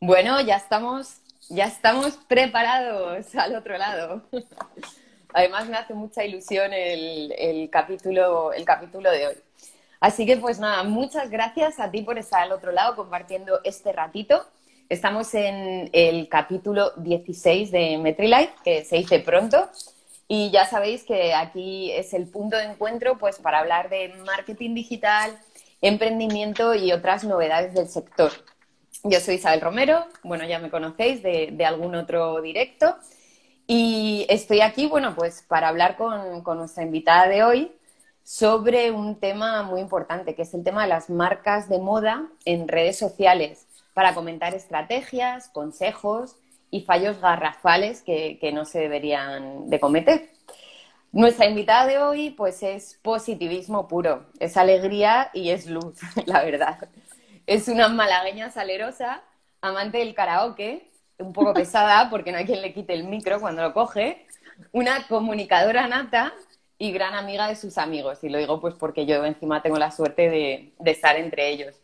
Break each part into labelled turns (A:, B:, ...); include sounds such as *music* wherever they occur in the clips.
A: Bueno, ya estamos, ya estamos preparados al otro lado. Además me hace mucha ilusión el, capítulo, el capítulo de hoy. Así que pues nada, muchas gracias a ti por estar al otro lado compartiendo este ratito. Estamos en el capítulo 16 de MetriLife, que se dice pronto. Y ya sabéis que aquí es el punto de encuentro pues, para hablar de marketing digital, emprendimiento y otras novedades del sector. Yo soy Isabel Romero, bueno, ya me conocéis de, algún otro directo. Y estoy aquí, bueno, pues para hablar con, nuestra invitada de hoy sobre un tema muy importante, que es el tema de las marcas de moda en redes sociales, para comentar estrategias, consejos y fallos garrafales que, que no se deberían de cometer. Nuestra invitada de hoy, pues es positivismo puro, es alegría y es luz, *laughs* la verdad. Es una malagueña salerosa, amante del karaoke, un poco pesada *laughs* porque no hay quien le quite el micro cuando lo coge, una comunicadora nata y gran amiga de sus amigos. Y lo digo pues porque yo encima tengo la suerte de, estar entre ellos.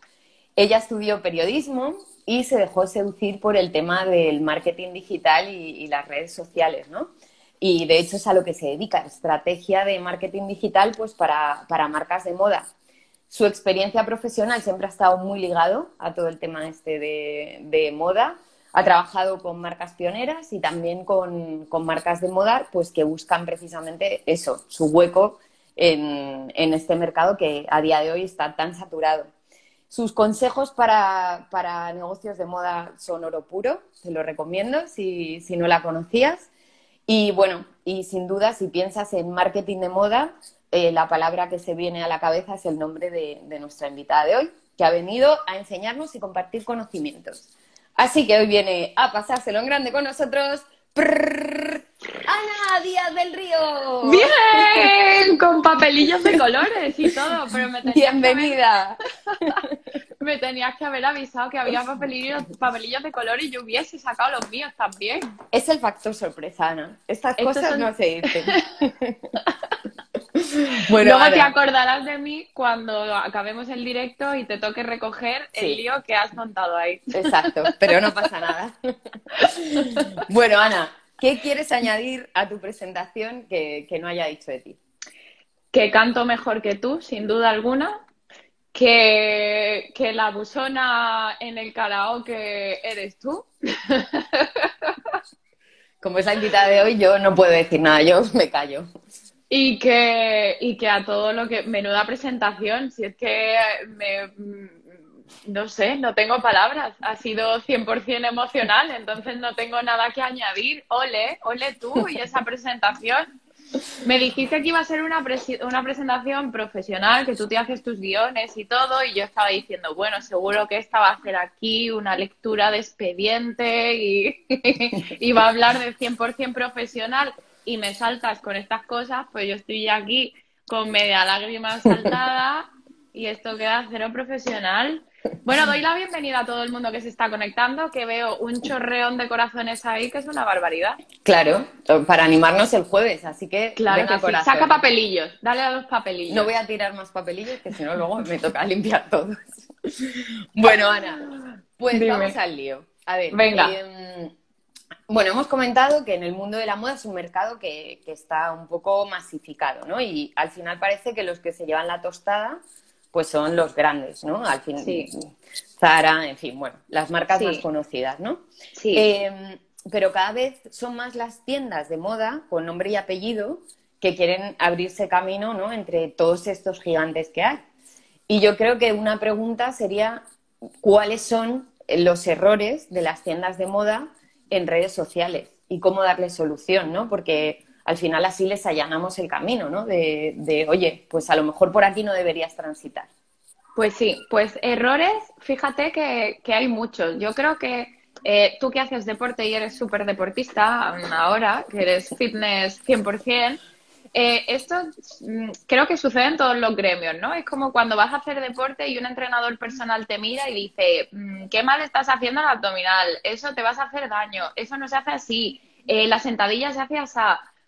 A: Ella estudió periodismo y se dejó seducir por el tema del marketing digital y, las redes sociales, ¿no? Y de hecho es a lo que se dedica, estrategia de marketing digital pues para marcas de moda su experiencia profesional siempre ha estado muy ligado a todo el tema este de, moda. Ha trabajado con marcas pioneras y también con, marcas de moda pues que buscan precisamente eso, su hueco en, este mercado que a día de hoy está tan saturado. Sus consejos para, negocios de moda son oro puro, te lo recomiendo si, si no la conocías. Y bueno, y sin duda, si piensas en marketing de moda, eh, la palabra que se viene a la cabeza es el nombre de, nuestra invitada de hoy, que ha venido a enseñarnos y compartir conocimientos. Así que hoy viene a pasárselo en grande con nosotros. Ana Díaz del Río.
B: Bien, con papelillos de *laughs* colores y todo, pero me
A: Bienvenida. *laughs*
B: me tenías que haber avisado que había papelillos, papelillos de color y yo hubiese sacado los míos también.
A: Es el factor sorpresa, Ana. Estas cosas no se dicen. *laughs* *laughs*
B: Bueno, Luego te acordarás de mí cuando acabemos el directo y te toque recoger el lío que has montado ahí.
A: Exacto, pero no pasa nada. *laughs* bueno, Ana, ¿qué quieres añadir a tu presentación que, no haya dicho de ti?
B: Que canto mejor que tú, sin duda alguna. Que, que la busona en el karaoke eres tú. *laughs*
A: Como es la invitada de hoy, yo no puedo decir nada, yo me callo.
B: Y que, y que a todo lo que. Menuda presentación, si es que me. No sé, no tengo palabras. Ha sido 100% emocional, entonces no tengo nada que añadir. Ole, ole tú y esa presentación. Me dijiste que iba a ser una, una presentación profesional, que tú te haces tus guiones y todo, y yo estaba diciendo, bueno, seguro que esta va a hacer aquí una lectura de expediente y, *laughs* y va a hablar de 100% profesional y me saltas con estas cosas, pues yo estoy aquí con media lágrima saltada y esto queda cero profesional. Bueno, doy la bienvenida a todo el mundo que se está conectando, que veo un chorreón de corazones ahí, que es una barbaridad.
A: Claro, para animarnos el jueves, así que
B: claro saca papelillos, dale a los papelillos.
A: No voy a tirar más papelillos, que si no luego me toca limpiar todos. *laughs* bueno, Ana, pues vamos al lío. A ver,
B: venga. Em,
A: bueno, hemos comentado que en el mundo de la moda es un mercado que, está un poco masificado, ¿no? Y al final parece que los que se llevan la tostada, pues son los grandes, ¿no? Al fin, sí. Zara, en fin, bueno, las marcas más conocidas, ¿no?
B: Sí.
A: Em, pero cada vez son más las tiendas de moda con nombre y apellido que quieren abrirse camino, ¿no? Entre todos estos gigantes que hay. Y yo creo que una pregunta sería cuáles son los errores de las tiendas de moda en redes sociales y cómo darle solución, ¿no? Porque al final así les allanamos el camino, ¿no? De, oye, pues a lo mejor por aquí no deberías transitar.
B: Pues sí, pues errores, fíjate que, hay muchos. Yo creo que eh, tú que haces deporte y eres súper deportista ahora, que eres fitness 100%, eh, esto mm, creo que sucede en todos los gremios, ¿no? Es como cuando vas a hacer deporte y un entrenador personal te mira y dice, mm, qué mal estás haciendo el abdominal, eso te vas a hacer daño, eso no se hace así, eh, la sentadilla se hace así.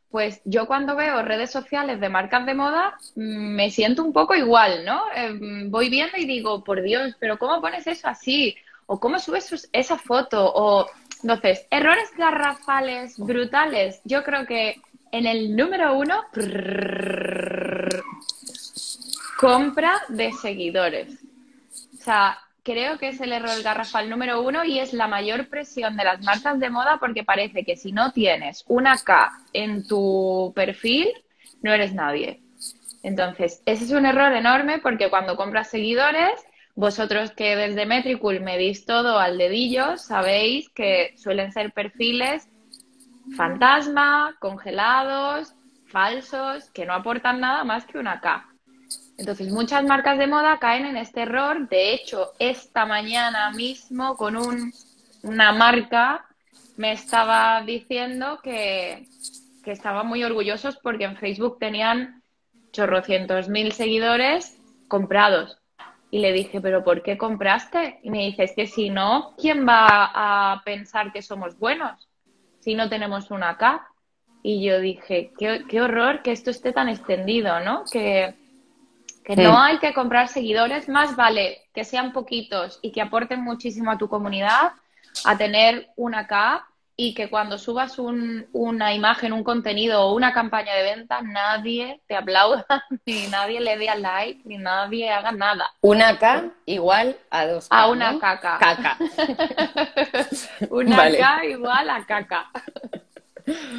B: Pues yo cuando veo redes sociales de marcas de moda mm, me siento un poco igual, ¿no? Eh, voy viendo y digo, por Dios, pero ¿cómo pones eso así? o cómo subes esa foto, o entonces, errores garrafales brutales. Yo creo que en el número uno, compra de seguidores. O sea, creo que es el error garrafal número uno y es la mayor presión de las marcas de moda porque parece que si no tienes una K en tu perfil, no eres nadie. Entonces, ese es un error enorme porque cuando compras seguidores, vosotros que desde Metricool medís todo al dedillo, sabéis que suelen ser perfiles fantasma, congelados, falsos, que no aportan nada más que una K. Entonces, muchas marcas de moda caen en este error. De hecho, esta mañana mismo con un, una marca me estaba diciendo que, que estaban muy orgullosos porque en Facebook tenían chorrocientos mil seguidores comprados. Y le dije, ¿pero por qué compraste? Y me dice, es que si no, ¿quién va a pensar que somos buenos si no tenemos una K? Y yo dije, qué, qué horror que esto esté tan extendido, ¿no? Que, que no hay que comprar seguidores, más vale que sean poquitos y que aporten muchísimo a tu comunidad, a tener una K y que cuando subas una imagen, un contenido o una campaña de venta, nadie te aplauda, *laughs* ni nadie le dé a like, ni nadie haga nada.
A: Una K igual a dos
B: K. A una caca.
A: Caca. *laughs*
B: una K igual a caca.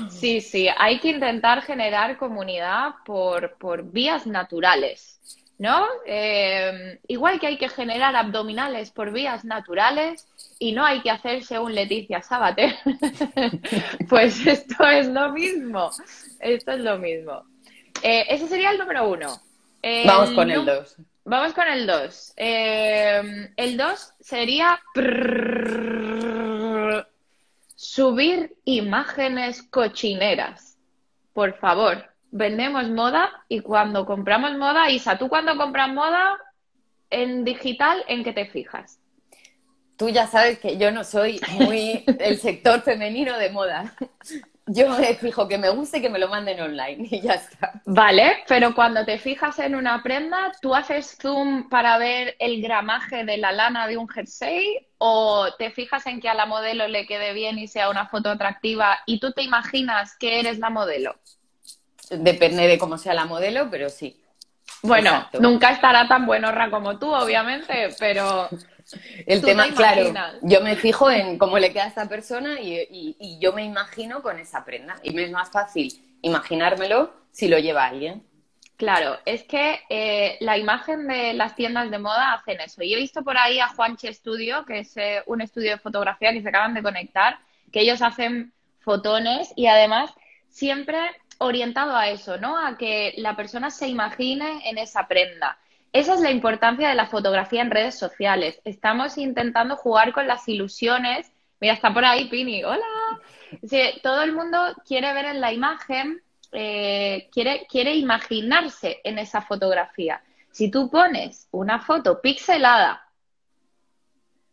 B: Sí, sí, hay que intentar generar comunidad por, por vías naturales, ¿no? Eh, igual que hay que generar abdominales por vías naturales y no hay que hacerse un Leticia Sabater, *laughs* pues esto es lo mismo, esto es lo mismo. Eh, ese sería el número uno.
A: vamos con el dos.
B: Vamos con el dos. Eh, el dos sería subir imágenes cochineras. Por favor, vendemos moda y cuando compramos moda, Isa, tú cuando compras moda en digital, ¿en qué te fijas?
A: Tú ya sabes que yo no soy muy el sector femenino de moda. Yo me fijo que me guste y que me lo manden online y ya está.
B: Vale, pero cuando te fijas en una prenda, ¿tú haces zoom para ver el gramaje de la lana de un jersey o te fijas en que a la modelo le quede bien y sea una foto atractiva y tú te imaginas que eres la modelo?
A: Depende de cómo sea la modelo, pero sí.
B: Bueno, nunca estará tan buenorra como tú, obviamente, pero
A: el tema, claro, yo me fijo en cómo le queda a esta persona y, yo me imagino con esa prenda. Y me es más fácil imaginármelo si lo lleva alguien.
B: Claro, es que eh, la imagen de las tiendas de moda hacen eso. Y he visto por ahí a Juanche Studio, que es eh, un estudio de fotografía que se acaban de conectar, que ellos hacen fotones y además siempre orientado a eso, ¿no? A que la persona se imagine en esa prenda. Esa es la importancia de la fotografía en redes sociales. Estamos intentando jugar con las ilusiones. Mira, está por ahí Pini. Hola. todo el mundo quiere ver en la imagen, eh, quiere, quiere imaginarse en esa fotografía. Si tú pones una foto pixelada,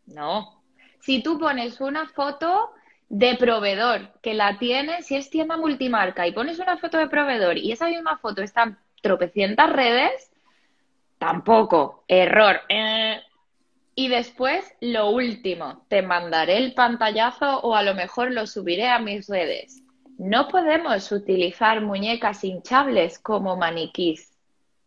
B: no. Si tú pones una foto de proveedor que la tiene, si es tienda multimarca y pones una foto de proveedor y esa misma foto está en tropecientas redes, Tampoco. Error. Eh. Y después, lo último, te mandaré el pantallazo o a lo mejor lo subiré a mis redes. No podemos utilizar muñecas hinchables como maniquís,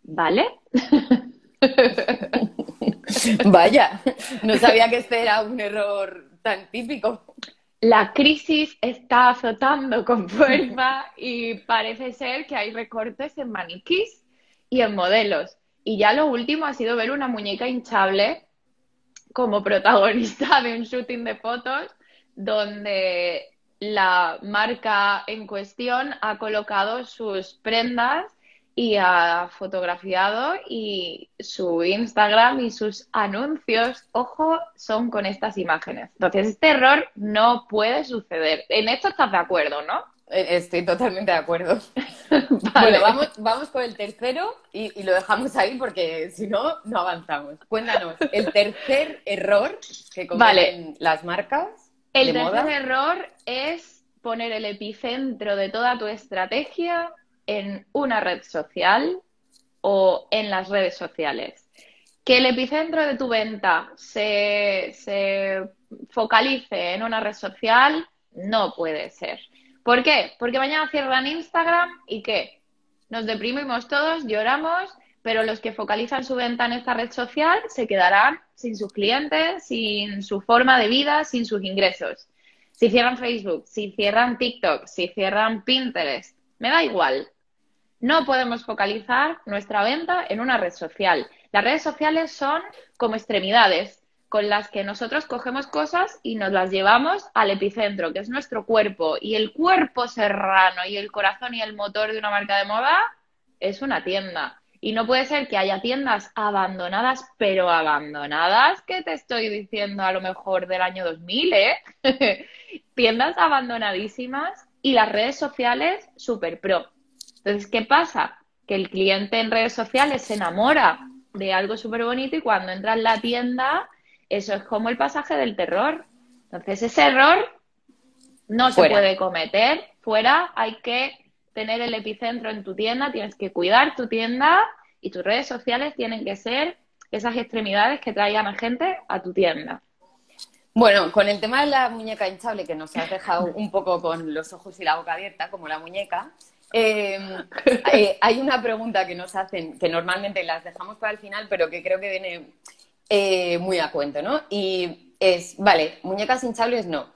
B: ¿vale? *laughs*
A: Vaya, no sabía que este era un error tan típico.
B: La crisis está azotando con fuerza y parece ser que hay recortes en maniquís y en modelos. Y ya lo último ha sido ver una muñeca hinchable como protagonista de un shooting de fotos donde la marca en cuestión ha colocado sus prendas y ha fotografiado y su Instagram y sus anuncios, ojo, son con estas imágenes. Entonces, este error no puede suceder. En esto estás de acuerdo, ¿no?
A: Eh, estoy totalmente de acuerdo. *laughs* Bueno, vamos, vamos con el tercero y, lo dejamos ahí porque si no, no avanzamos. Cuéntanos, el tercer error que cometen las marcas.
B: El tercer error es poner el epicentro de toda tu estrategia en una red social o en las redes sociales. que el epicentro de tu venta se, se focalice en una red social no puede ser. ¿Por qué? Porque mañana cierran Instagram y ¿qué? Nos deprimimos todos, lloramos, pero los que focalizan su venta en esta red social se quedarán sin sus clientes, sin su forma de vida, sin sus ingresos. Si cierran Facebook, si cierran TikTok, si cierran Pinterest, me da igual. No podemos focalizar nuestra venta en una red social. Las redes sociales son como extremidades con las que nosotros cogemos cosas y nos las llevamos al epicentro, que es nuestro cuerpo. Y el cuerpo serrano y el corazón y el motor de una marca de moda es una tienda. Y no puede ser que haya tiendas abandonadas, pero abandonadas, que te estoy diciendo a lo mejor del año 2000, ¿eh? *laughs* tiendas abandonadísimas y las redes sociales super pro. Entonces, ¿qué pasa? Que el cliente en redes sociales se enamora de algo súper bonito y cuando entra en la tienda eso es como el pasaje del terror. Entonces, ese error no se puede cometer. Fuera hay que tener el epicentro en tu tienda, tienes que cuidar tu tienda y tus redes sociales tienen que ser esas extremidades que traigan a gente a tu tienda.
A: Bueno, con el tema de la muñeca hinchable, que nos has dejado un poco con los ojos y la boca abierta, como la muñeca, eh, *laughs* eh, hay una pregunta que nos hacen, que normalmente las dejamos para el final, pero que creo que viene eh, muy a cuento, ¿no? Y es, vale, muñecas hinchables no,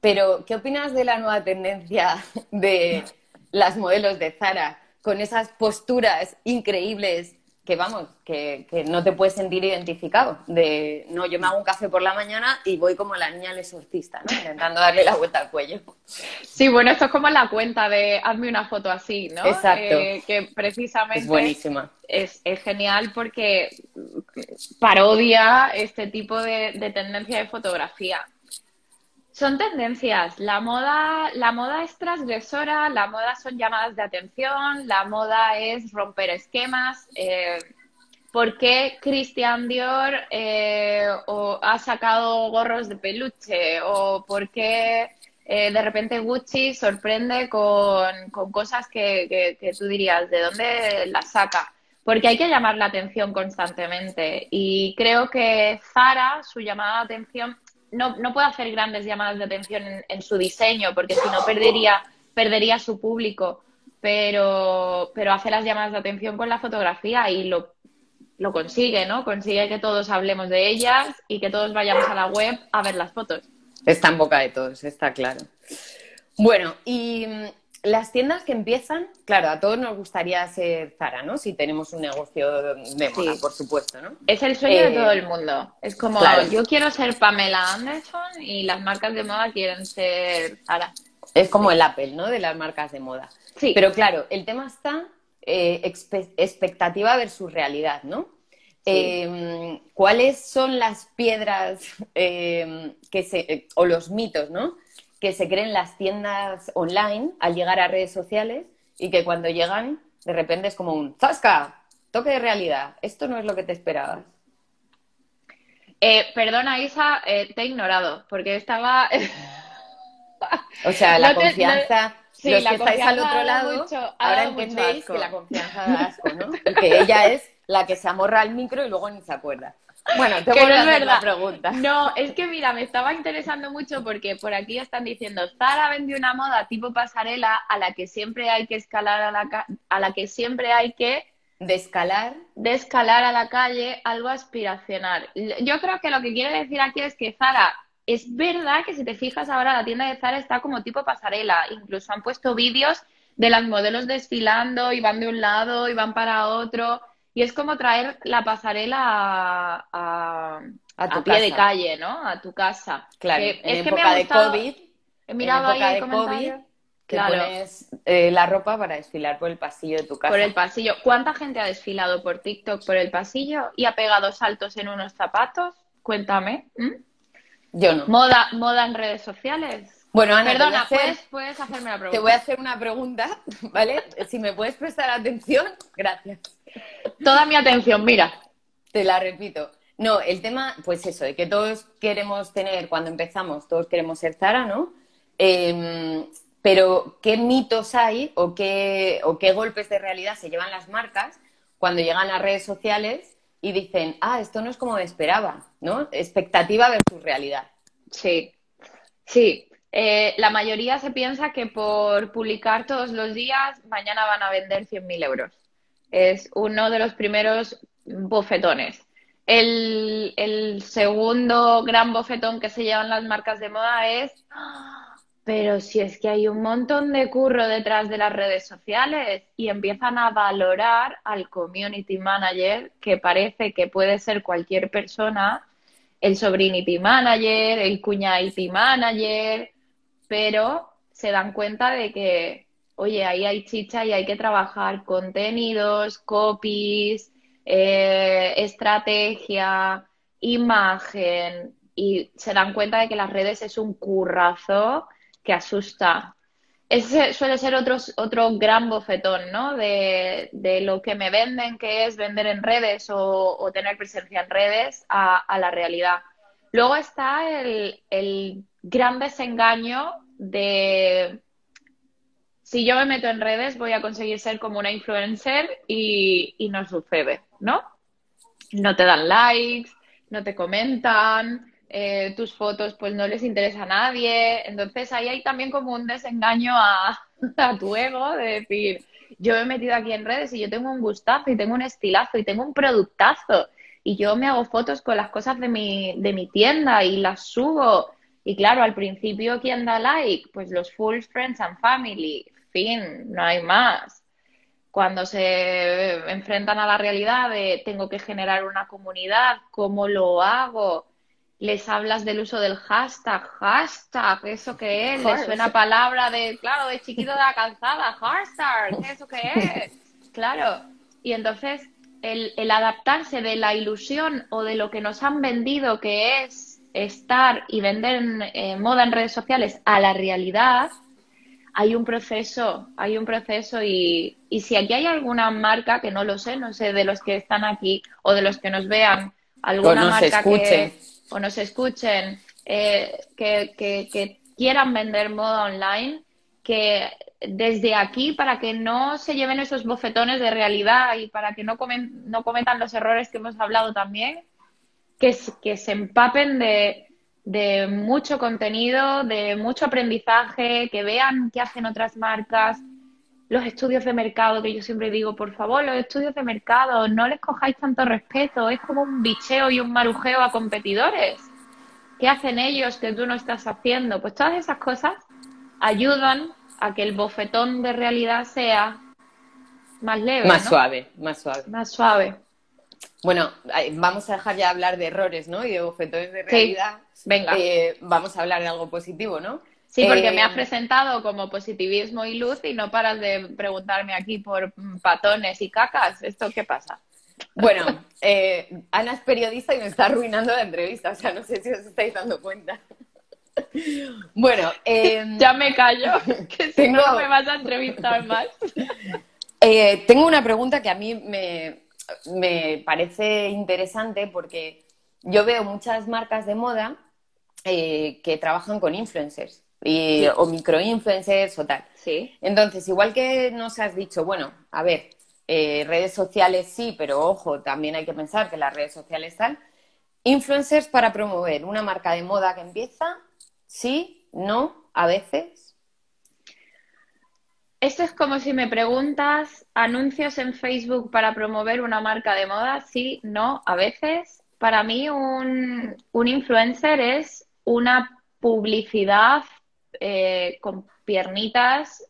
A: pero ¿qué opinas de la nueva tendencia de las modelos de Zara con esas posturas increíbles que vamos, que, no te puedes sentir identificado. De no, yo me hago un café por la mañana y voy como la niña del exorcista, ¿no? Intentando darle la vuelta al cuello.
B: Sí, bueno, esto es como la cuenta de hazme una foto así, ¿no?
A: Exacto.
B: Eh, que precisamente
A: es buenísima.
B: Es, genial porque parodia este tipo de, de tendencia de fotografía. Son tendencias. La moda, la moda es transgresora, la moda son llamadas de atención, la moda es romper esquemas. Eh, ¿Por qué Christian Dior eh, ha sacado gorros de peluche? ¿O por qué eh, de repente Gucci sorprende con, cosas que, que, tú dirías, ¿de dónde las saca? Porque hay que llamar la atención constantemente. Y creo que Zara, su llamada de atención no, no puede hacer grandes llamadas de atención en, su diseño, porque si no perdería, perdería su público. Pero, pero hace las llamadas de atención con la fotografía y lo, lo consigue, ¿no? Consigue que todos hablemos de ellas y que todos vayamos a la web a ver las fotos.
A: Está en boca de todos, está claro. Bueno, y las tiendas que empiezan, claro, a todos nos gustaría ser Zara, ¿no? Si tenemos un negocio de moda, por supuesto, ¿no?
B: Es el sueño de eh, todo el mundo. Es como, yo quiero ser Pamela Anderson y las marcas de moda quieren ser Zara.
A: Es como el Apple, ¿no? De las marcas de moda. Sí. Pero claro, el tema está eh, expectativa versus realidad, ¿no? Em, ¿Cuáles son las piedras em, que se, o los mitos, ¿no? Que se creen las tiendas online al llegar a redes sociales y que cuando llegan de repente es como un ¡Zasca! Toque de realidad. Esto no es lo que te esperabas.
B: Eh, perdona, Isa, eh, te he ignorado porque estaba. *laughs*
A: o sea, la *laughs* confianza. los que estáis al otro lado, ahora entendéis que la confianza da asco, ¿no? *laughs* que ella es la que se amorra al micro y luego ni se acuerda. Bueno, *laughs* te voy a hacer la pregunta.
B: No, es que mira, me estaba interesando mucho porque por aquí están diciendo, Zara vende una moda tipo pasarela a la que siempre hay que escalar a la, a la que siempre hay que
A: descalar
B: de escalar a la calle algo aspiracional. Yo creo que lo que quiere decir aquí es que Zara es verdad que si te fijas ahora la tienda de Zara está como tipo pasarela, incluso han puesto vídeos de las modelos desfilando y van de un lado y van para otro y es como traer la pasarela a, tu pie de calle, ¿no? A tu casa.
A: Claro, en es época de COVID.
B: He mirado
A: en época de COVID, que pones eh, la ropa para desfilar por el pasillo de tu casa.
B: Por el pasillo. ¿Cuánta gente ha desfilado por TikTok por el pasillo y ha pegado saltos en unos zapatos? Cuéntame.
A: Yo no.
B: Moda, moda en redes sociales.
A: Bueno, Ana,
B: Perdona, ¿puedes, hacerme la pregunta?
A: Te voy a hacer una pregunta, *laughs* ¿vale? si me puedes prestar atención, gracias.
B: Toda mi atención, mira.
A: Te la repito. No, el tema, pues eso, de que todos queremos tener, cuando empezamos, todos queremos ser Zara, ¿no? Em, pero, ¿qué mitos hay o qué, o qué golpes de realidad se llevan las marcas cuando llegan a redes sociales y dicen, ah, esto no es como me esperaba, ¿no? Expectativa versus realidad.
B: Sí, sí. Eh, la mayoría se piensa que por publicar todos los días, mañana van a vender 100.000 euros. Es uno de los primeros bofetones. El, segundo gran bofetón que se llevan las marcas de moda es, ¡Ah! pero si es que hay un montón de curro detrás de las redes sociales y empiezan a valorar al community manager, que parece que puede ser cualquier persona, el sobrinity manager, el cuñadity manager, pero se dan cuenta de que, oye, ahí hay chicha y hay que trabajar contenidos, copies, eh, estrategia, imagen, y se dan cuenta de que las redes es un currazo que asusta. Ese suele ser otro, otro gran bofetón, ¿no? De, lo que me venden, que es vender en redes o, tener presencia en redes, a, la realidad. Luego está el gran desengaño de si yo me meto en redes voy a conseguir ser como una influencer y, no sucede, ¿no? No te dan likes, no te comentan, eh, tus fotos pues no les interesa a nadie. Entonces ahí hay también como un desengaño a, *laughs* a tu ego de decir, yo me he metido aquí en redes y yo tengo un gustazo y tengo un estilazo y tengo un productazo y yo me hago fotos con las cosas de mi, de mi tienda y las subo y claro, al principio, ¿quién da like? Pues los full friends and family. Fin, no hay más. Cuando se enfrentan a la realidad de tengo que generar una comunidad, ¿cómo lo hago? Les hablas del uso del hashtag, hashtag, ¿eso qué es? Les suena palabra de, claro, de chiquito de la calzada, hashtag, ¿eso qué es? Claro. Y entonces el, el adaptarse de la ilusión o de lo que nos han vendido que es estar y vender en, moda en redes sociales a la realidad, hay un proceso, hay un proceso y, y, si aquí hay alguna marca, que no lo sé, no sé de los que están aquí o de los que nos vean, alguna marca que o nos escuchen, eh, que, que, quieran vender moda online, que desde aquí, para que no se lleven esos bofetones de realidad y para que no, no cometan los errores que hemos hablado también, que, que se empapen de, de mucho contenido, de mucho aprendizaje, que vean qué hacen otras marcas, los estudios de mercado, que yo siempre digo, por favor, los estudios de mercado, no les cojáis tanto respeto, es como un bicheo y un marujeo a competidores. ¿Qué hacen ellos que tú no estás haciendo? Pues todas esas cosas ayudan a que el bofetón de realidad sea más leve.
A: Más suave, más suave.
B: Más suave.
A: Bueno, vamos a dejar ya hablar de errores, ¿no? Y de bofetones de realidad.
B: Venga.
A: Eh, vamos a hablar de algo positivo, ¿no?
B: Sí, porque me has eh, presentado como positivismo y luz y no paras de preguntarme aquí por patones y cacas. ¿Esto qué pasa?
A: Bueno, eh, Ana es periodista y me está arruinando la entrevista, o sea, no sé si os estáis dando cuenta. *laughs* Bueno,
B: em, *laughs* ya me callo, *laughs* que si no me vas a entrevistar más.
A: tengo una pregunta que a mí me, me parece interesante porque yo veo muchas marcas de moda eh, que trabajan con influencers y, o microinfluencers o tal.
B: Sí.
A: Entonces, igual que nos has dicho, bueno, a ver, eh, redes sociales sí, pero ojo, también hay que pensar que las redes sociales están. Influencers para promover una marca de moda que empieza, sí, no, a veces.
B: Esto es como si me preguntas anuncios en Facebook para promover una marca de moda. Sí, no, a veces. Para mí un, influencer es una publicidad eh, con piernitas,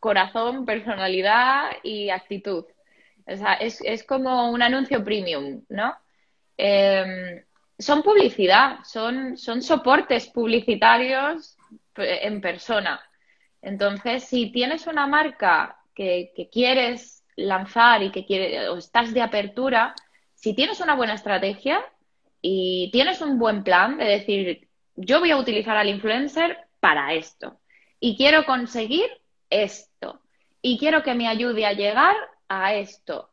B: corazón, personalidad y actitud. O sea, es, como un anuncio premium, ¿no? Em, son publicidad, son, son soportes publicitarios eh, en persona. Entonces, si tienes una marca que, quieres lanzar y que quiere, o estás de apertura, si tienes una buena estrategia y tienes un buen plan de decir, yo voy a utilizar al influencer para esto y quiero conseguir esto y quiero que me ayude a llegar a esto,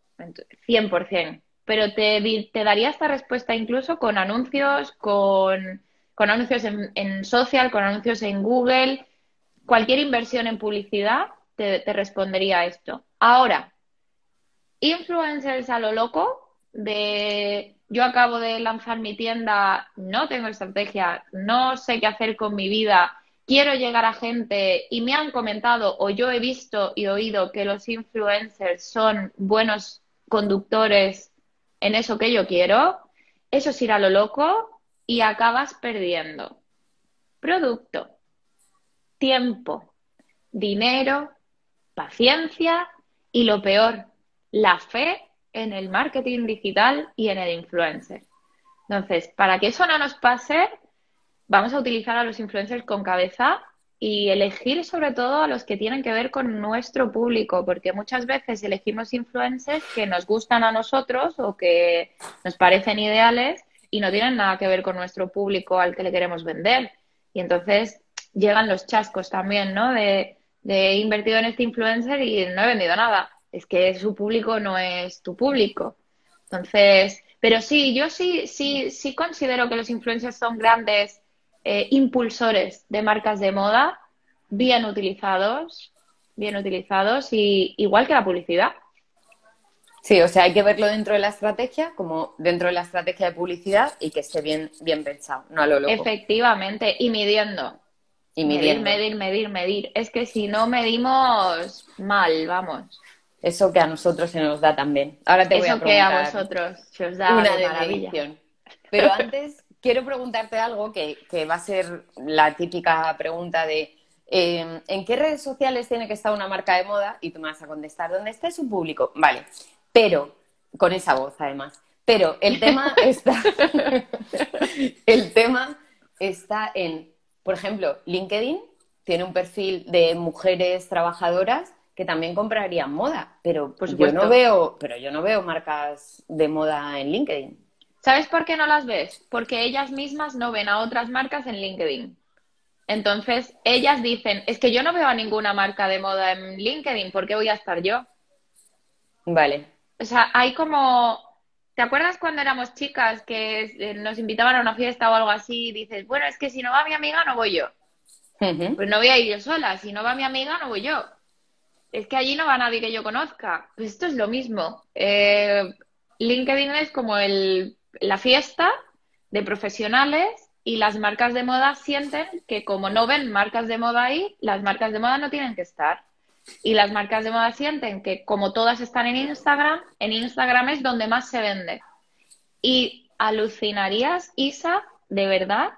B: 100%. Pero te, te daría esta respuesta incluso con anuncios, con, anuncios en social, con anuncios en Google, cualquier inversión en publicidad te, respondería a esto. Ahora, influencers a lo loco, de yo acabo de lanzar mi tienda, no tengo estrategia, no sé qué hacer con mi vida, quiero llegar a gente y me han comentado o yo he visto y oído que los influencers son buenos conductores en eso que yo quiero, eso es ir a lo loco y acabas perdiendo producto, tiempo, dinero, paciencia y lo peor, la fe en el marketing digital y en el influencer. Entonces, para que eso no nos pase, vamos a utilizar a los influencers con cabeza y elegir sobre todo a los que tienen que ver con nuestro público, porque muchas veces elegimos influencers que nos gustan a nosotros o que nos parecen ideales y no tienen nada que ver con nuestro público al que le queremos vender. Y entonces llegan los chascos también, ¿no? De, de he invertido en este influencer y no he vendido nada. Es que su público no es tu público. Entonces, pero sí, yo sí, sí, sí considero que los influencers son grandes eh, impulsores de marcas de moda bien utilizados, bien utilizados y igual que la publicidad.
A: Sí, o sea, hay que verlo dentro de la estrategia, como dentro de la estrategia de publicidad y que esté bien, bien pensado, no a lo loco.
B: Efectivamente, y midiendo.
A: Y.
B: Medir, medir, medir, medir. Es que si no medimos mal, vamos.
A: Eso que a nosotros se nos da también. Ahora te voy a
B: que a vosotros se os da
A: una de maravilla. Pero antes *laughs* quiero preguntarte algo que, va a ser la típica pregunta de eh, ¿en qué redes sociales tiene que estar una marca de moda? Y tú me vas a contestar, ¿dónde está su público? Vale, pero, con esa voz además, pero el tema *laughs* está, *laughs* el tema está en, por ejemplo, LinkedIn tiene un perfil de mujeres trabajadoras que también comprarían moda, pero yo no veo, pero yo no veo marcas de moda en LinkedIn.
B: ¿Sabes por qué no las ves? Porque ellas mismas no ven a otras marcas en LinkedIn. Entonces, ellas dicen, es que yo no veo a ninguna marca de moda en LinkedIn, ¿por qué voy a estar yo?
A: Vale.
B: O sea, hay como, ¿te acuerdas cuando éramos chicas que eh, nos invitaban a una fiesta o algo así y dices, bueno, es que si no va mi amiga, no voy yo? Pues no voy a ir yo sola, si no va mi amiga, no voy yo. Es que allí no va nadie que yo conozca. Pues esto es lo mismo. Eh, LinkedIn es como el la fiesta de profesionales y las marcas de moda sienten que como no ven marcas de moda ahí, las marcas de moda no tienen que estar. Y las marcas de moda sienten que como todas están en Instagram, en Instagram es donde más se vende. Y alucinarías, Isa, de verdad,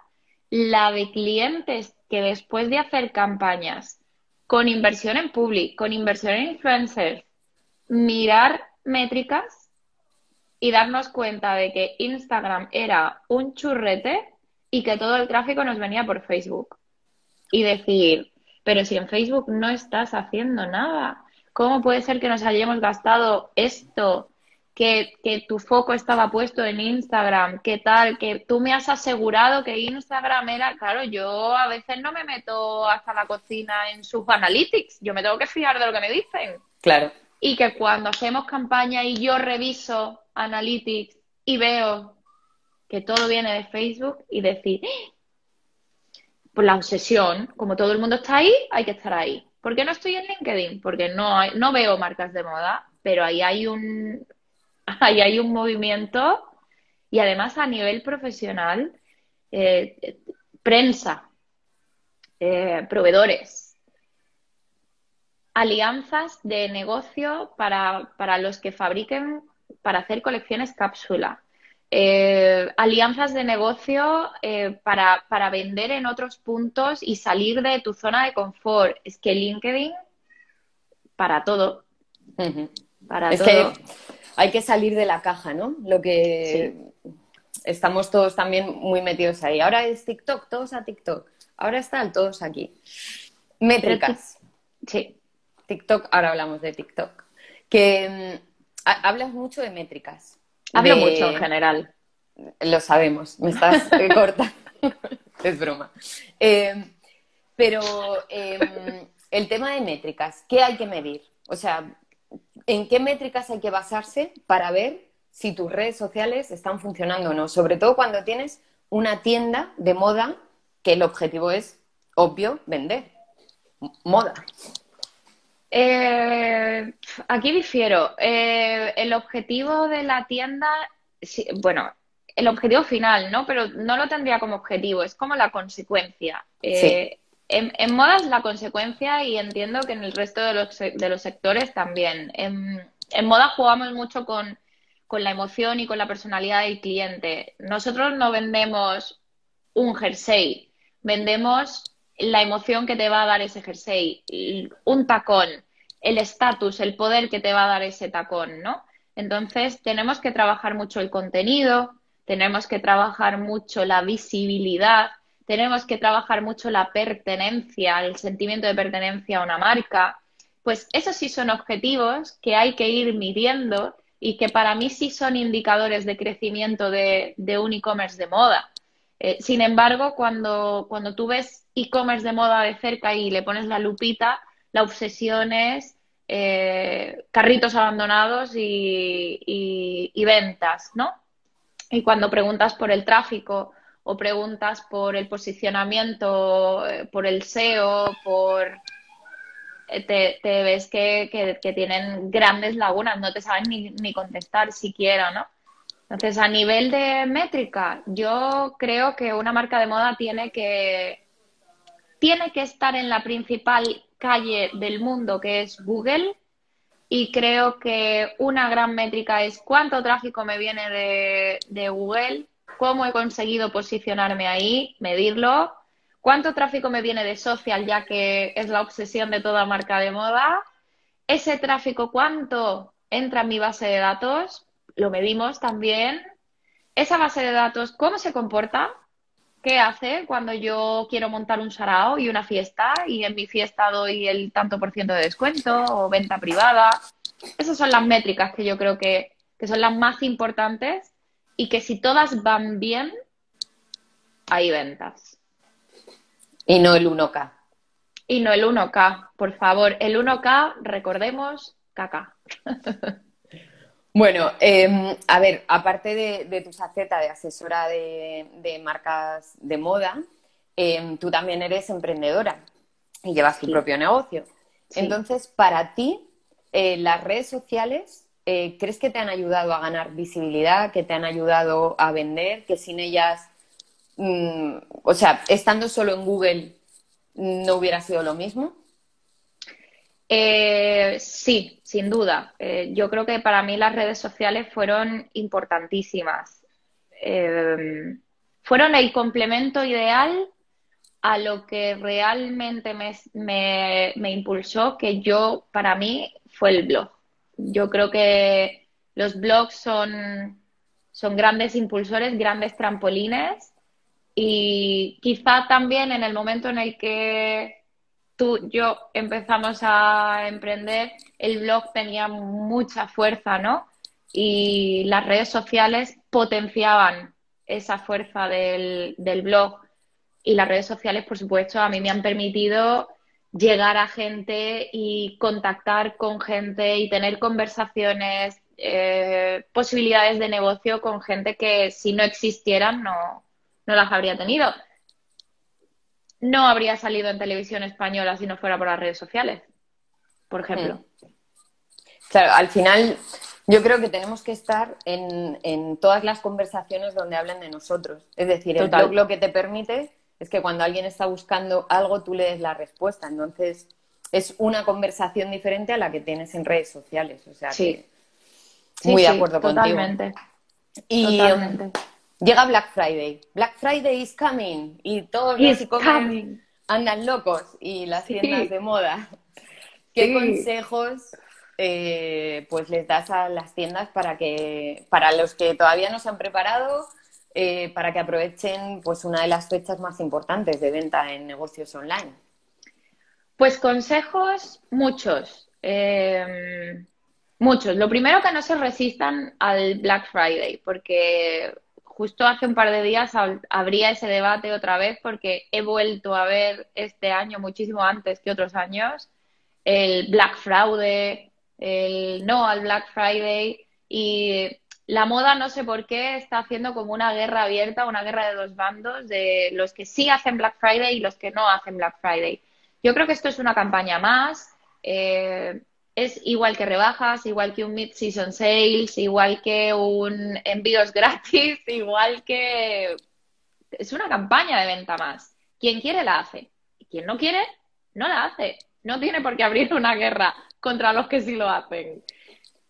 B: la de clientes que después de hacer campañas con inversión en public, con inversión en influencers, mirar métricas y darnos cuenta de que Instagram era un churrete y que todo el tráfico nos venía por Facebook. Y decir, pero si en Facebook no estás haciendo nada, ¿cómo puede ser que nos hayamos gastado esto? Que, que, tu foco estaba puesto en Instagram, ¿qué tal? Que tú me has asegurado que Instagram era, claro, yo a veces no me meto hasta la cocina en sus analytics, yo me tengo que fiar de lo que me dicen.
A: Claro.
B: Y que cuando hacemos campaña y yo reviso Analytics y veo que todo viene de Facebook y decir, pues la obsesión, como todo el mundo está ahí, hay que estar ahí. ¿Por qué no estoy en LinkedIn? Porque no, hay, no veo marcas de moda, pero ahí hay un, *laughs* ahí hay un movimiento y además a nivel profesional, eh, prensa, eh, proveedores, alianzas de negocio para, para los que fabriquen para hacer colecciones cápsula, eh, alianzas de negocio eh, para, para, vender en otros puntos y salir de tu zona de confort. Es que LinkedIn, para todo.
A: Para es que hay que salir de la caja, ¿no? Lo que estamos todos también muy metidos ahí. Ahora es TikTok, todos a TikTok. Ahora están todos aquí. Métricas.
B: Sí.
A: TikTok, ahora hablamos de TikTok. Que mm, hablas mucho de métricas.
B: Hablo mucho en general.
A: Lo sabemos, me estás *laughs* corta. es broma. Em, pero em, el tema de métricas, ¿qué hay que medir? O sea, ¿en qué métricas hay que basarse para ver si tus redes sociales están funcionando o no? Sobre todo cuando tienes una tienda de moda que el objetivo es, obvio, vender moda.
B: Eh, aquí difiero. Eh, el objetivo de la tienda, bueno, el objetivo final, ¿no? Pero no lo tendría como objetivo, es como la consecuencia. Eh, en, moda es la consecuencia y entiendo que en el resto de los, de los sectores también. En, moda jugamos mucho con, con la emoción y con la personalidad del cliente. Nosotros no vendemos un jersey, vendemos la emoción que te va a dar ese jersey, un tacón, el estatus, el poder que te va a dar ese tacón, ¿no? Entonces, tenemos que trabajar mucho el contenido, tenemos que trabajar mucho la visibilidad, tenemos que trabajar mucho la pertenencia, el sentimiento de pertenencia a una marca. Pues esos sí son objetivos que hay que ir midiendo y que para mí sí son indicadores de crecimiento de, un e-commerce de moda. Eh, sin embargo, cuando, cuando tú ves e-commerce de moda de cerca y le pones la lupita, la obsesión es eh, carritos abandonados y, ventas, ¿no? Y cuando preguntas por el tráfico o preguntas por el posicionamiento, eh, por el SEO, por eh, te, ves que, tienen grandes lagunas, no te saben ni, ni, contestar siquiera, ¿no? Entonces, a nivel de métrica, yo creo que una marca de moda tiene que, tiene que estar en la principal calle del mundo que es Google. Y creo que una gran métrica es cuánto tráfico me viene de, Google, cómo he conseguido posicionarme ahí, medirlo, cuánto tráfico me viene de social, ya que es la obsesión de toda marca de moda, ese tráfico cuánto entra en mi base de datos, lo medimos también, esa base de datos, cómo se comporta, ¿Qué hace cuando yo quiero montar un sarao y una fiesta y en mi fiesta doy el tanto por ciento de descuento o venta privada? Esas son las métricas que yo creo que, son las más importantes y que si todas van bien, hay ventas.
A: Y no el 1K.
B: Y no el 1K, por favor. El 1K, recordemos, caca. *laughs*
A: Bueno, em, a ver, aparte de, tu faceta de asesora de, marcas de moda, em, tú también eres emprendedora y llevas tu propio negocio. Entonces, para ti, eh, las redes sociales, eh, ¿crees que te han ayudado a ganar visibilidad, que te han ayudado a vender, que sin ellas, mm, o sea, estando solo en Google, no hubiera sido lo mismo?
B: Eh, sí, sin duda. Eh, yo creo que para mí las redes sociales fueron importantísimas. Eh, fueron el complemento ideal a lo que realmente me, impulsó, que yo, para mí, fue el blog. Yo creo que los blogs son, son grandes impulsores, grandes trampolines y quizá también en el momento en el que yo empezamos a emprender, el blog tenía mucha fuerza, ¿no? Y las redes sociales potenciaban esa fuerza del, blog. Y las redes sociales, por supuesto, a mí me han permitido llegar a gente y contactar con gente y tener conversaciones, eh, posibilidades de negocio con gente que si no existieran no, no las habría tenido no habría salido en televisión española si no fuera por las redes sociales, por ejemplo. Mm.
A: Claro, al final yo creo que tenemos que estar en, todas las conversaciones donde hablen de nosotros. Es decir, el blog lo que te permite es que cuando alguien está buscando algo, tú le des la respuesta. Entonces, es una conversación diferente a la que tienes en redes sociales. O sea,
B: sí.
A: muy de acuerdo
B: totalmente. contigo.
A: Y, totalmente. Llega Black Friday. Black Friday is coming. Y todos los e andan locos. Y las tiendas de moda. ¿Qué consejos eh, pues les das a las tiendas para que, para los que todavía no se han preparado, eh, para que aprovechen pues una de las fechas más importantes de venta en negocios online?
B: Pues consejos muchos. Eh, muchos. Lo primero que no se resistan al Black Friday, porque justo hace un par de días habría ese debate otra vez porque he vuelto a ver este año, muchísimo antes que otros años, el Black Fraude, el no al Black Friday y la moda no sé por qué está haciendo como una guerra abierta, una guerra de dos bandos, de los que sí hacen Black Friday y los que no hacen Black Friday. Yo creo que esto es una campaña más eh, es igual que rebajas, igual que un mid-season sales, igual que un envíos *laughs* gratis, igual que... Es una campaña de venta más. Quien quiere la hace. Quien no quiere, no la hace. No tiene por qué abrir una guerra contra los que sí lo hacen.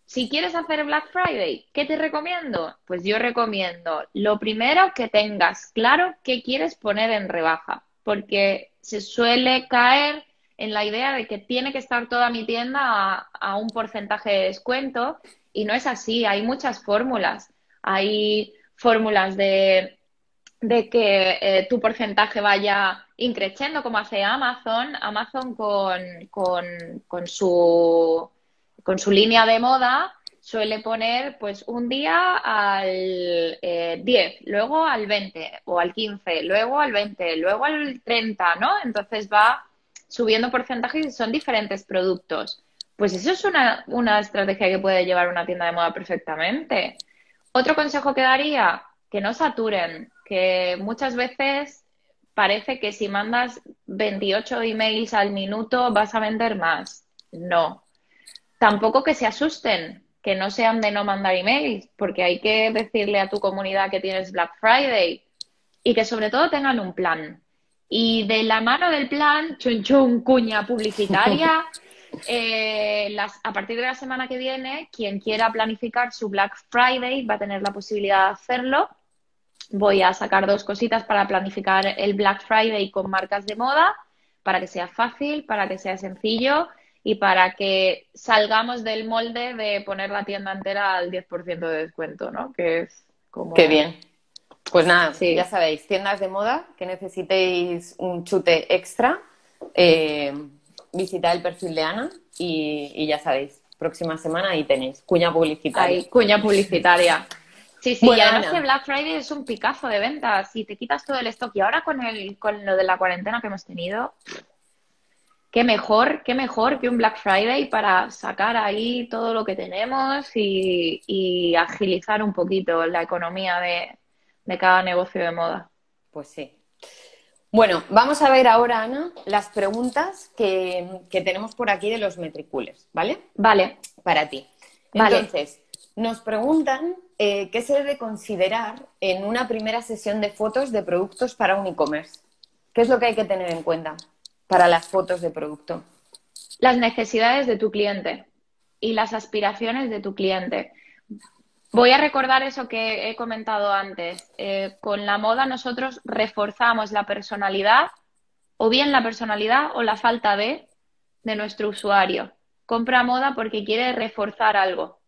B: Si quieres hacer Black Friday, ¿qué te recomiendo? Pues yo recomiendo lo primero que tengas claro qué quieres poner en rebaja, porque se suele caer en la idea de que tiene que estar toda mi tienda a, un porcentaje de descuento y no es así, hay muchas fórmulas. Hay fórmulas de, que eh, tu porcentaje vaya increciendo como hace Amazon. Amazon con, con, su, con su línea de moda suele poner pues un día al 10, eh, luego al 20 o al 15, luego al 20, luego al 30, ¿no? Entonces va subiendo porcentajes y son diferentes productos. Pues eso es una, una estrategia que puede llevar una tienda de moda perfectamente. Otro consejo que daría, que no saturen, que muchas veces parece que si mandas 28 emails al minuto vas a vender más. No. Tampoco que se asusten, que no sean de no mandar emails, porque hay que decirle a tu comunidad que tienes Black Friday y que sobre todo tengan un plan. Y de la mano del plan, chun chun, cuña publicitaria, *laughs* eh, las, a partir de la semana que viene, quien quiera planificar su Black Friday va a tener la posibilidad de hacerlo. Voy a sacar dos cositas para planificar el Black Friday con marcas de moda, para que sea fácil, para que sea sencillo y para que salgamos del molde de poner la tienda entera al 10% de descuento, ¿no? Que es como...
A: Qué bien. Pues nada, sí. ya sabéis, tiendas de moda que necesitéis un chute extra, eh, visitad el perfil de Ana y, ya sabéis, próxima semana ahí tenéis, cuña publicitaria. Ahí,
B: cuña publicitaria. *laughs* Sí, sí, y además que Black Friday es un picazo de ventas y te quitas todo el stock. Y ahora con, el, con lo de la cuarentena que hemos tenido, qué mejor, qué mejor que un Black Friday para sacar ahí todo lo que tenemos y agilizar un poquito la economía de, de cada negocio de moda.
A: Pues sí. Bueno, vamos a ver ahora, Ana, las preguntas que, tenemos por aquí de los metricules, ¿vale?
B: Vale.
A: Para ti. Entonces, nos preguntan eh, qué se debe considerar en una primera sesión de fotos de productos para un e-commerce. ¿Qué es lo que hay que tener en cuenta para las fotos de producto?
B: Las necesidades de tu cliente y las aspiraciones de tu cliente. Voy a recordar eso que he comentado antes. Eh, con la moda nosotros reforzamos la personalidad, o bien la personalidad o la falta de, de nuestro usuario. Compra moda porque quiere reforzar algo.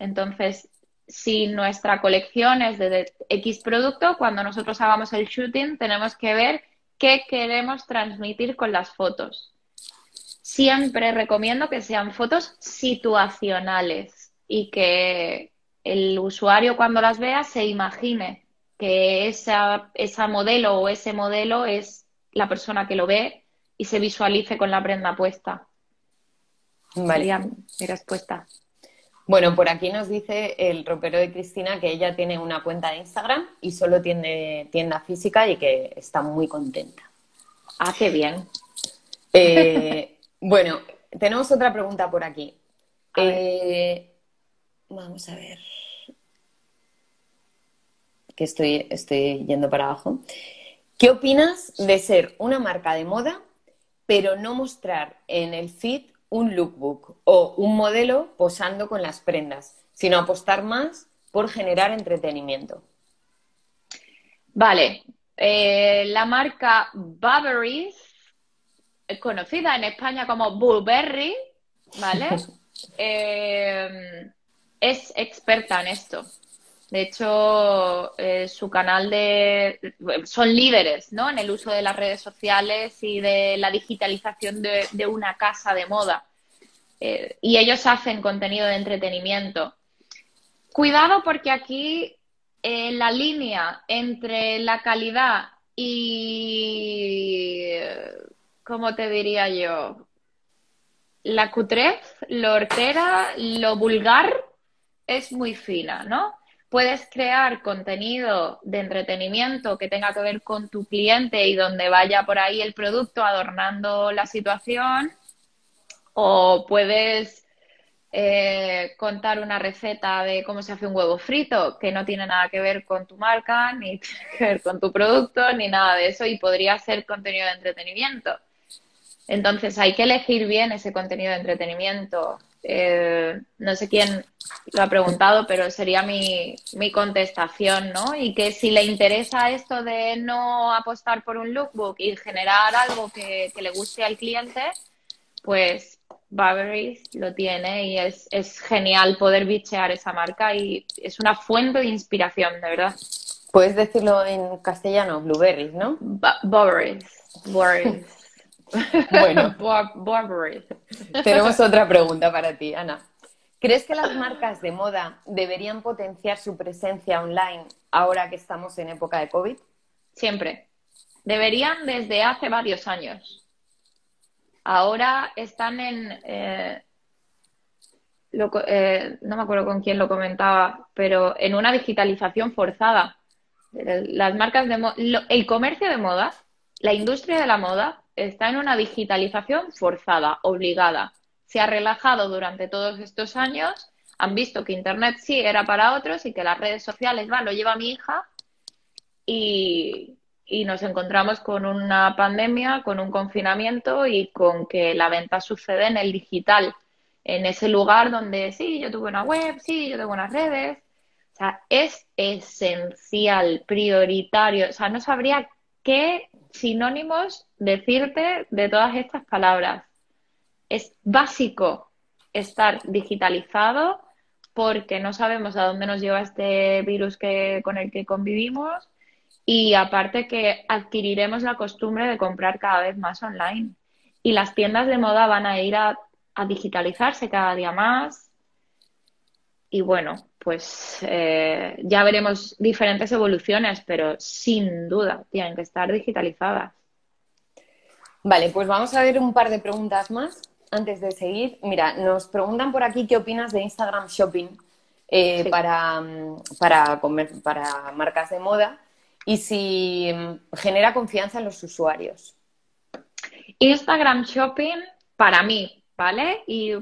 B: Entonces, si nuestra colección es de X producto, cuando nosotros hagamos el shooting tenemos que ver qué queremos transmitir con las fotos. Siempre recomiendo que sean fotos situacionales y que el usuario cuando las vea se imagine que esa, esa modelo o ese modelo es la persona que lo ve y se visualice con la prenda puesta. Vale. mi respuesta.
A: Bueno, por aquí nos dice el ropero de Cristina que ella tiene una cuenta de Instagram y solo tiene tienda física y que está muy contenta.
B: Ah, qué bien.
A: Eh, *laughs* bueno, tenemos otra pregunta por aquí. Eh, Vamos a ver. Que estoy, estoy yendo para abajo. ¿Qué opinas de ser una marca de moda, pero no mostrar en el feed un lookbook o un modelo posando con las prendas, sino apostar más por generar entretenimiento?
B: Vale. Eh, la marca Burberry, conocida en España como Burberry, ¿vale? *laughs* eh, es experta en esto. De hecho, eh, su canal de... son líderes ¿no? en el uso de las redes sociales y de la digitalización de, una casa de moda. Eh, y ellos hacen contenido de entretenimiento. Cuidado porque aquí eh, la línea entre la calidad y, ¿cómo te diría yo? La cutrez, lo hortera, lo vulgar, es muy fina, ¿no? Puedes crear contenido de entretenimiento que tenga que ver con tu cliente y donde vaya por ahí el producto adornando la situación O puedes eh, contar una receta de cómo se hace un huevo frito, que no tiene nada que ver con tu marca, *laughs* ni que ver con tu producto, ni nada de eso, y podría ser contenido de entretenimiento. Entonces hay que elegir bien ese contenido de entretenimiento. Eh, no sé quién lo ha preguntado, pero sería mi, mi, contestación, ¿no? Y que si le interesa esto de no apostar por un lookbook y generar algo que, que le guste al cliente, pues Burberry lo tiene y es, es genial poder bichear esa marca y es una fuente de inspiración, de verdad.
A: Puedes decirlo en castellano, Blueberries, ¿no?
B: Burberry.
A: Bueno, *laughs* tenemos otra pregunta para ti, Ana. ¿Crees que las marcas de moda deberían potenciar su presencia online ahora que estamos en época de COVID?
B: Siempre. Deberían desde hace varios años. Ahora están en... Eh, eh, no me acuerdo con quién lo comentaba, pero en una digitalización forzada. Las marcas de moda, el comercio de moda, la industria de la moda está en una digitalización forzada, obligada. Se ha relajado durante todos estos años, han visto que Internet sí era para otros y que las redes sociales, va, lo lleva mi hija y, y nos encontramos con una pandemia, con un confinamiento y con que la venta sucede en el digital, en ese lugar donde sí, yo tuve una web, sí, yo tengo unas redes. O sea, es esencial, prioritario. O sea, no sabría qué sinónimos decirte de todas estas palabras. Es básico estar digitalizado porque no sabemos a dónde nos lleva este virus que, con el que convivimos y aparte que adquiriremos la costumbre de comprar cada vez más online. Y las tiendas de moda van a ir a, digitalizarse cada día más. Y bueno, pues eh, ya veremos diferentes evoluciones, pero sin duda tienen que estar digitalizadas.
A: Vale, pues vamos a ver un par de preguntas más antes de seguir. Mira, nos preguntan por aquí qué opinas de Instagram Shopping eh, para, para, para marcas de moda y si mm, genera confianza en los usuarios.
B: Instagram Shopping, para mí, ¿vale? Y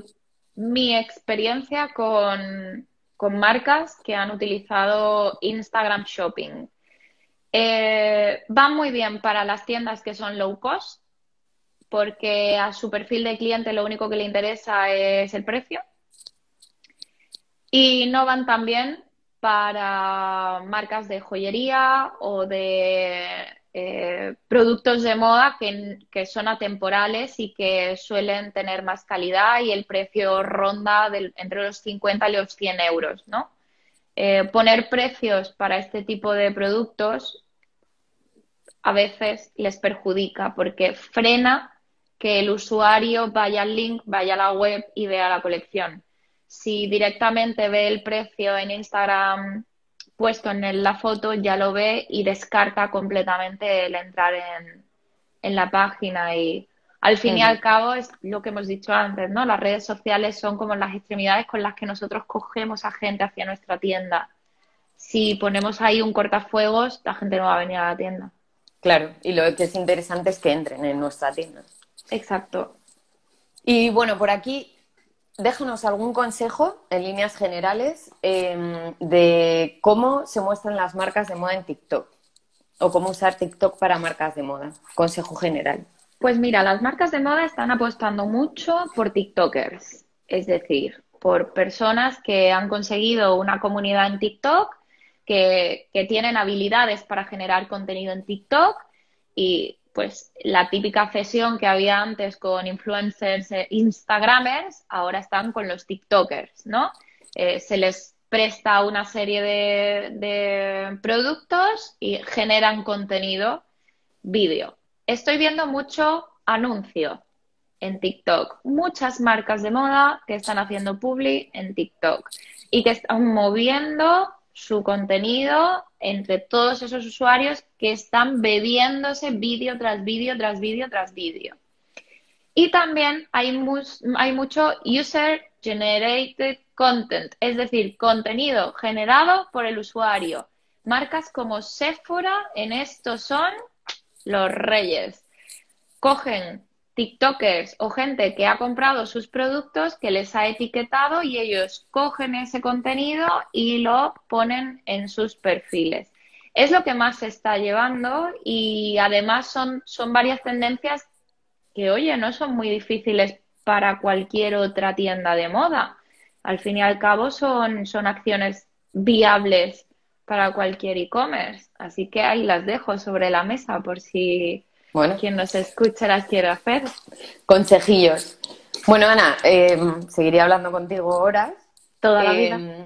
B: mi experiencia con, marcas que han utilizado Instagram Shopping. Eh, va muy bien para las tiendas que son low cost, porque a su perfil de cliente lo único que le interesa es el precio. Y no van tan bien para marcas de joyería o de eh, productos de moda que, son atemporales y que suelen tener más calidad y el precio ronda entre los 50 y los 100 euros, ¿no? Eh, poner precios para este tipo de productos a veces les perjudica porque frena que el usuario vaya al link, vaya a la web y vea la colección si directamente ve el precio en Instagram puesto en la foto, ya lo ve y descarta completamente el entrar en, la página. Y al fin y al cabo es lo que hemos dicho antes, ¿no? Las redes sociales son como las extremidades con las que nosotros cogemos a gente hacia nuestra tienda. Si ponemos ahí un cortafuegos, la gente no va a venir a la tienda.
A: Claro, y lo que es interesante es que entren en nuestra tienda.
B: Exacto.
A: Y bueno, por aquí déjanos algún consejo en líneas generales em, de cómo se muestran las marcas de moda en TikTok o cómo usar TikTok para marcas de moda. Consejo general.
B: Pues mira, las marcas de moda están apostando mucho por TikTokers, es decir, por personas que han conseguido una comunidad en TikTok, que, que tienen habilidades para generar contenido en TikTok y pues la típica cesión que había antes con influencers e instagramers, ahora están con los TikTokers, ¿no? Eh, se les presta una serie de, productos y generan contenido vídeo. Estoy viendo mucho anuncio en TikTok. Muchas marcas de moda que están haciendo publi en TikTok y que están moviendo su contenido entre todos esos usuarios que están bebiéndose vídeo tras vídeo tras vídeo tras vídeo. Y también hay, hay mucho user generated content, es decir, contenido generado por el usuario. Marcas como Sephora en esto son los reyes. Cogen TikTokers o gente que ha comprado sus productos, que les ha etiquetado y ellos cogen ese contenido y lo ponen en sus perfiles. Es lo que más se está llevando y además son, son varias tendencias que, oye, no son muy difíciles para cualquier otra tienda de moda. Al fin y al cabo son, son acciones viables para cualquier e-commerce. Así que ahí las dejo sobre la mesa por si bueno. quien nos escucha las quiere hacer.
A: Consejillos. Bueno, Ana, eh, seguiría hablando contigo horas.
B: Toda la vida. Eh,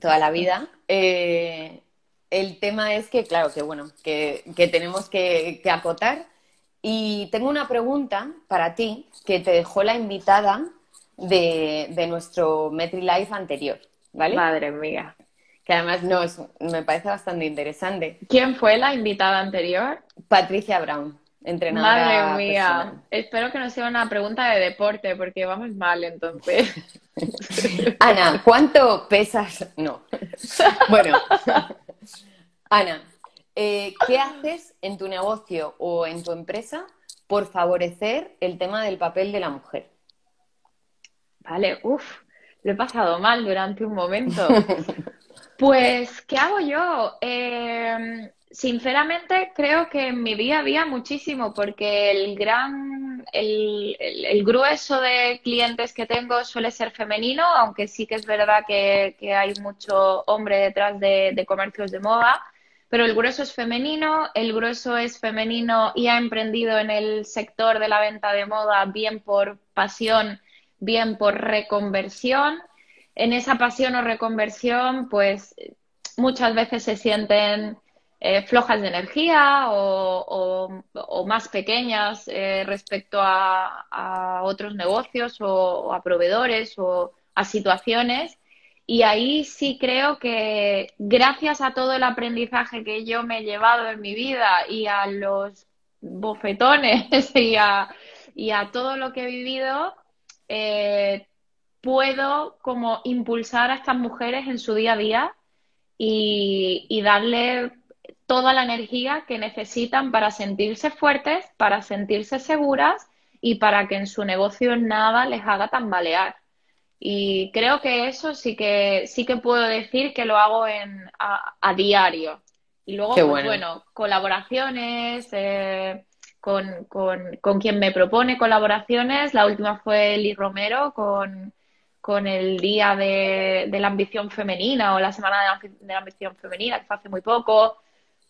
A: toda la vida. Eh, el tema es que, claro, que bueno, que, tenemos que, acotar. Y tengo una pregunta para ti que te dejó la invitada de, de nuestro MetriLife anterior, ¿vale?
B: Madre mía
A: que además no, me parece bastante interesante.
B: ¿Quién fue la invitada anterior?
A: Patricia Brown, entrenadora.
B: Madre mía, espero que no sea una pregunta de deporte porque vamos mal entonces. *laughs*
A: Ana, ¿cuánto pesas? No. Bueno, Ana, eh, ¿qué haces en tu negocio o en tu empresa por favorecer el tema del papel de la mujer?
B: Vale, uff, lo he pasado mal durante un momento. *laughs* Pues, ¿qué hago yo? Em, sinceramente, creo que en mi día a día muchísimo, porque el gran, el, grueso de clientes que tengo suele ser femenino, aunque sí que es verdad que, hay mucho hombre detrás de, comercios de moda, pero el grueso es femenino, el grueso es femenino y ha emprendido en el sector de la venta de moda bien por pasión, bien por reconversión. En esa pasión o reconversión, pues muchas veces se sienten eh, flojas de energía o, más pequeñas eh, respecto a, otros negocios o, a proveedores o a situaciones. Y ahí sí creo que gracias a todo el aprendizaje que yo me he llevado en mi vida y a los bofetones *laughs* y a, todo lo que he vivido, eh, puedo como impulsar a estas mujeres en su día a día y, darle toda la energía que necesitan para sentirse fuertes, para sentirse seguras y para que en su negocio nada les haga tambalear. Y creo que eso sí que sí que puedo decir que lo hago en, a, diario. Y luego, pues, bueno. colaboraciones eh, con, con, con, quien me propone colaboraciones. La última fue Liz Romero con, con el Día de, la Ambición Femenina o la Semana de la, Ambición Femenina, que fue hace muy poco,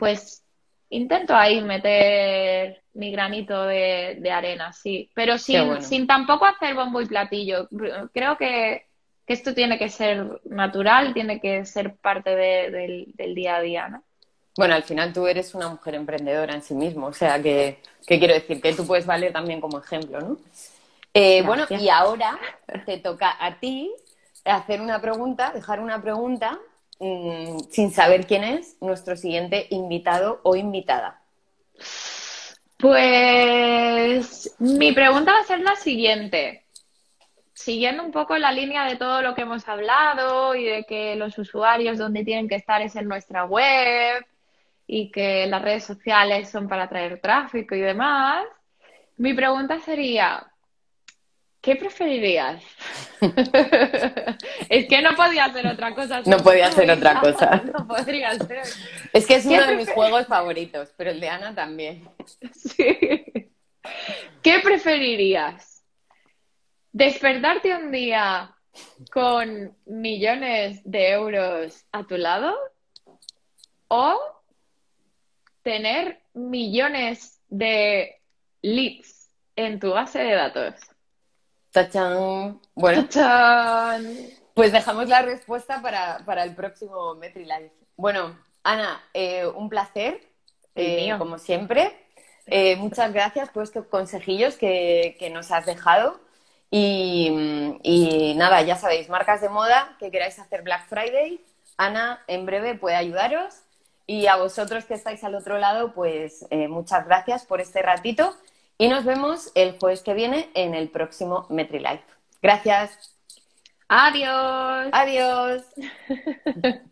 B: pues intento ahí meter mi granito de, arena, sí, pero sin, sin tampoco hacer bombo y platillo. Creo que, esto tiene que ser natural, tiene que ser parte del, día a día, ¿no?
A: Bueno, al final tú eres una mujer emprendedora en sí mismo, o sea que, que quiero decir que tú puedes valer también como ejemplo, ¿no? Eh, bueno, y ahora te toca a ti hacer una pregunta, dejar una pregunta mm, sin saber quién es nuestro siguiente invitado o invitada.
B: Pues mi pregunta va a ser la siguiente. Siguiendo un poco la línea de todo lo que hemos hablado y de que los usuarios donde tienen que estar es en nuestra web y que las redes sociales son para traer tráfico y demás, mi pregunta sería, ¿Qué preferirías? *laughs* es que no podía hacer otra cosa.
A: No podía hacer otra cosa. *laughs*
B: no podría ser.
A: Es que es uno de mis juegos favoritos, pero el de Ana también. *laughs*
B: Sí. ¿Qué preferirías? ¿Despertarte un día con millones de euros a tu lado? ¿O tener millones de leads en tu base de datos?
A: ¡Tachán! Bueno, pues dejamos la respuesta para, el próximo MetriLife. Bueno, Ana, eh, un placer, eh, como siempre. Eh, muchas gracias por estos consejillos que, nos has dejado. Y, y, nada, ya sabéis, marcas de moda que queráis hacer Black Friday, Ana en breve puede ayudaros. Y a vosotros que estáis al otro lado, pues muchas gracias por este ratito y nos vemos el jueves que viene en el próximo MetriLife. Gracias.
B: Adiós.
A: Adiós. *laughs*